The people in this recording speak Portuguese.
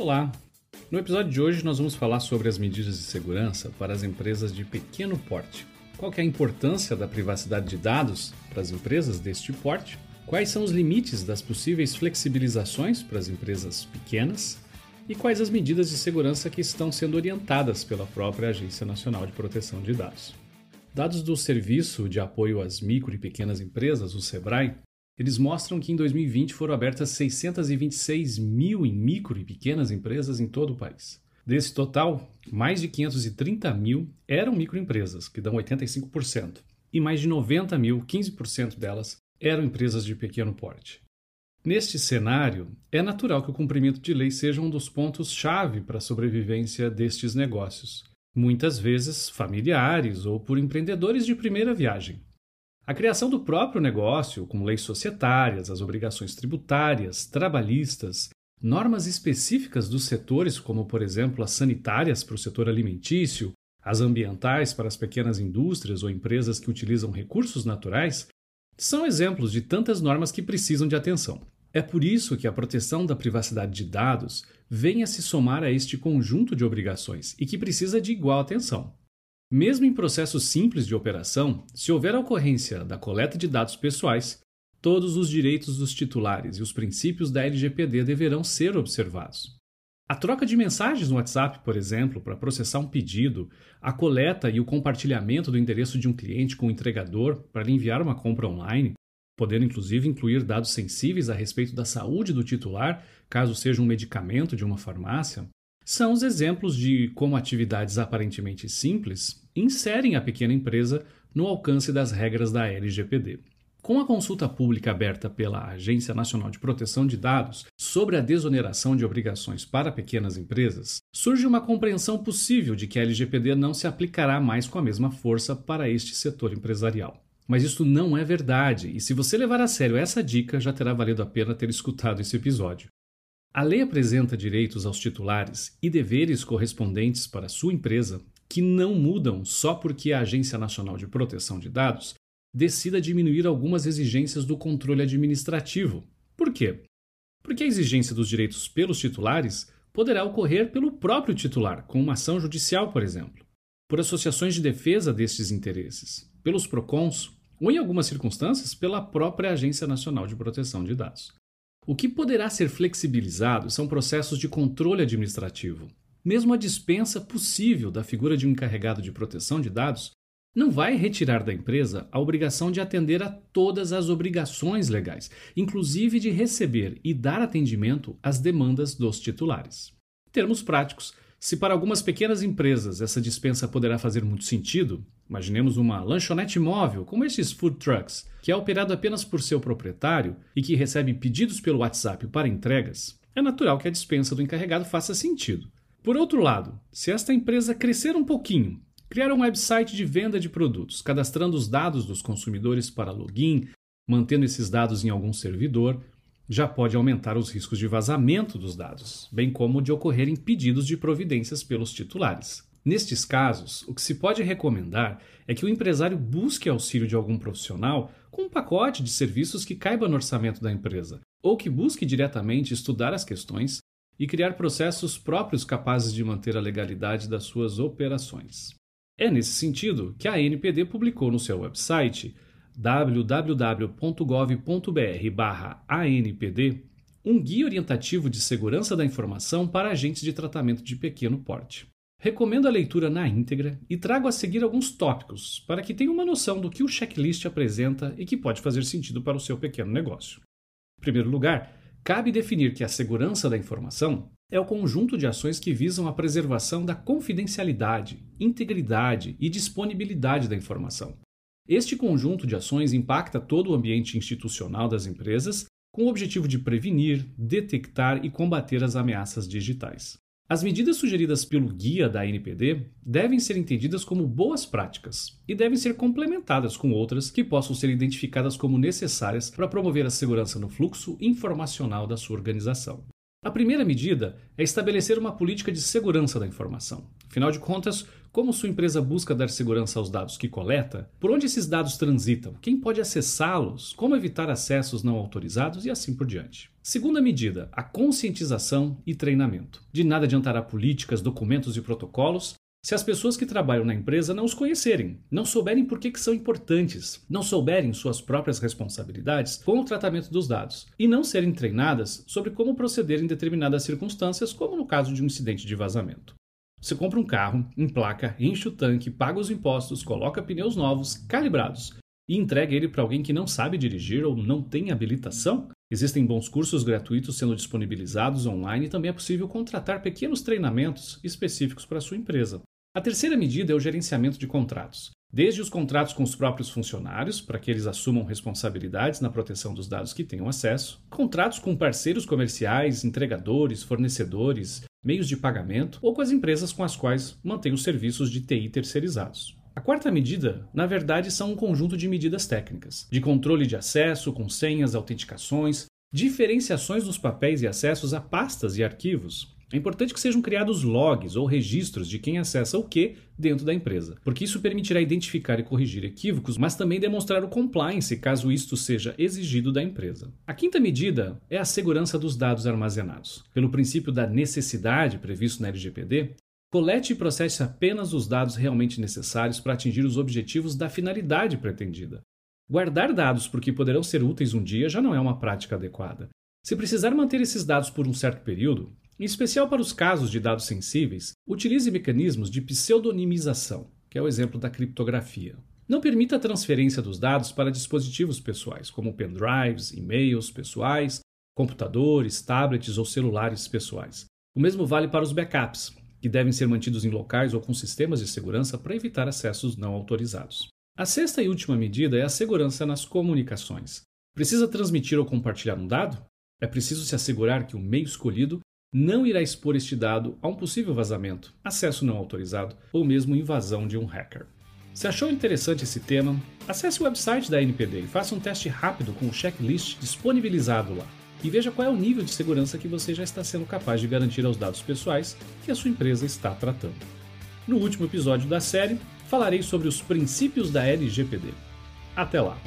Olá! No episódio de hoje nós vamos falar sobre as medidas de segurança para as empresas de pequeno porte. Qual é a importância da privacidade de dados para as empresas deste porte? Quais são os limites das possíveis flexibilizações para as empresas pequenas? E quais as medidas de segurança que estão sendo orientadas pela própria Agência Nacional de Proteção de Dados? Dados do Serviço de Apoio às Micro e Pequenas Empresas, o SEBRAE, eles mostram que em 2020 foram abertas 626 mil em micro e pequenas empresas em todo o país. Desse total, mais de 530 mil eram microempresas, que dão 85%, e mais de 90 mil, 15% delas, eram empresas de pequeno porte. Neste cenário, é natural que o cumprimento de lei seja um dos pontos-chave para a sobrevivência destes negócios, muitas vezes familiares ou por empreendedores de primeira viagem. A criação do próprio negócio, com leis societárias, as obrigações tributárias, trabalhistas, normas específicas dos setores, como por exemplo as sanitárias para o setor alimentício, as ambientais para as pequenas indústrias ou empresas que utilizam recursos naturais, são exemplos de tantas normas que precisam de atenção. É por isso que a proteção da privacidade de dados vem a se somar a este conjunto de obrigações e que precisa de igual atenção. Mesmo em processos simples de operação, se houver a ocorrência da coleta de dados pessoais, todos os direitos dos titulares e os princípios da LGPD deverão ser observados. A troca de mensagens no WhatsApp, por exemplo, para processar um pedido, a coleta e o compartilhamento do endereço de um cliente com o entregador para lhe enviar uma compra online, podendo inclusive incluir dados sensíveis a respeito da saúde do titular, caso seja um medicamento de uma farmácia, são os exemplos de como atividades aparentemente simples inserem a pequena empresa no alcance das regras da LGPD. Com a consulta pública aberta pela Agência Nacional de Proteção de Dados sobre a desoneração de obrigações para pequenas empresas, surge uma compreensão possível de que a LGPD não se aplicará mais com a mesma força para este setor empresarial. Mas isso não é verdade, e se você levar a sério essa dica, já terá valido a pena ter escutado esse episódio. A lei apresenta direitos aos titulares e deveres correspondentes para sua empresa que não mudam só porque a Agência Nacional de Proteção de Dados decida diminuir algumas exigências do controle administrativo. Por quê? Porque a exigência dos direitos pelos titulares poderá ocorrer pelo próprio titular, com uma ação judicial, por exemplo, por associações de defesa destes interesses, pelos PROCONs ou, em algumas circunstâncias, pela própria Agência Nacional de Proteção de Dados. O que poderá ser flexibilizado são processos de controle administrativo. Mesmo a dispensa possível da figura de um encarregado de proteção de dados não vai retirar da empresa a obrigação de atender a todas as obrigações legais, inclusive de receber e dar atendimento às demandas dos titulares. Em termos práticos, se para algumas pequenas empresas essa dispensa poderá fazer muito sentido, imaginemos uma lanchonete móvel, como esses food trucks, que é operado apenas por seu proprietário e que recebe pedidos pelo WhatsApp para entregas, é natural que a dispensa do encarregado faça sentido. Por outro lado, se esta empresa crescer um pouquinho, criar um website de venda de produtos, cadastrando os dados dos consumidores para login, mantendo esses dados em algum servidor, já pode aumentar os riscos de vazamento dos dados, bem como de ocorrerem pedidos de providências pelos titulares. Nestes casos, o que se pode recomendar é que o empresário busque auxílio de algum profissional com um pacote de serviços que caiba no orçamento da empresa, ou que busque diretamente estudar as questões e criar processos próprios capazes de manter a legalidade das suas operações. É nesse sentido que a NPD publicou no seu website www.gov.br/anpd um guia orientativo de segurança da informação para agentes de tratamento de pequeno porte. Recomendo a leitura na íntegra e trago a seguir alguns tópicos para que tenha uma noção do que o checklist apresenta e que pode fazer sentido para o seu pequeno negócio. Em primeiro lugar, cabe definir que a segurança da informação é o conjunto de ações que visam a preservação da confidencialidade, integridade e disponibilidade da informação, este conjunto de ações impacta todo o ambiente institucional das empresas com o objetivo de prevenir, detectar e combater as ameaças digitais. As medidas sugeridas pelo guia da NPD devem ser entendidas como boas práticas e devem ser complementadas com outras que possam ser identificadas como necessárias para promover a segurança no fluxo informacional da sua organização. A primeira medida é estabelecer uma política de segurança da informação. Afinal de contas, Como sua empresa busca dar segurança aos dados que coleta? Por onde esses dados transitam? Quem pode acessá-los? Como evitar acessos não autorizados e assim por diante. Segunda medida, a conscientização e treinamento. De nada adiantará políticas, documentos e protocolos se as pessoas que trabalham na empresa não os conhecerem, não souberem por que, que são importantes, não souberem suas próprias responsabilidades com o tratamento dos dados e não serem treinadas sobre como proceder em determinadas circunstâncias, como no caso de um incidente de vazamento. Você compra um carro, emplaca, enche o tanque, paga os impostos, coloca pneus novos, calibrados e entrega ele para alguém que não sabe dirigir ou não tem habilitação? Existem bons cursos gratuitos sendo disponibilizados online e também é possível contratar pequenos treinamentos específicos para sua empresa. A terceira medida é o gerenciamento de contratos. Desde os contratos com os próprios funcionários, para que eles assumam responsabilidades na proteção dos dados que tenham acesso, contratos com parceiros comerciais, entregadores, fornecedores, meios de pagamento ou com as empresas com as quais mantém os serviços de TI terceirizados. A quarta medida, na verdade, são um conjunto de medidas técnicas, de controle de acesso, com senhas, autenticações, diferenciações dos papéis e acessos a pastas e arquivos, é importante que sejam criados logs ou registros de quem acessa o que dentro da empresa, porque isso permitirá identificar e corrigir equívocos, mas também demonstrar o compliance caso isto seja exigido da empresa. A quinta medida é a segurança dos dados armazenados. Pelo princípio da necessidade previsto na LGPD, colete e processe apenas os dados realmente necessários para atingir os objetivos da finalidade pretendida. Guardar dados porque poderão ser úteis um dia já não é uma prática adequada. Se precisar manter esses dados por um certo período, em especial para os casos de dados sensíveis, utilize mecanismos de pseudonimização, que é o exemplo da criptografia. Não permita a transferência dos dados para dispositivos pessoais, como pendrives, e-mails pessoais, computadores, tablets ou celulares pessoais. O mesmo vale para os backups, que devem ser mantidos em locais ou com sistemas de segurança para evitar acessos não autorizados. A sexta e última medida é a segurança nas comunicações. Precisa transmitir ou compartilhar um dado? É preciso se assegurar que o meio escolhido não irá expor este dado a um possível vazamento, acesso não autorizado ou mesmo invasão de um hacker. Se achou interessante esse tema, acesse o website da NPD e faça um teste rápido com o checklist disponibilizado lá. E veja qual é o nível de segurança que você já está sendo capaz de garantir aos dados pessoais que a sua empresa está tratando. No último episódio da série, falarei sobre os princípios da LGPD. Até lá!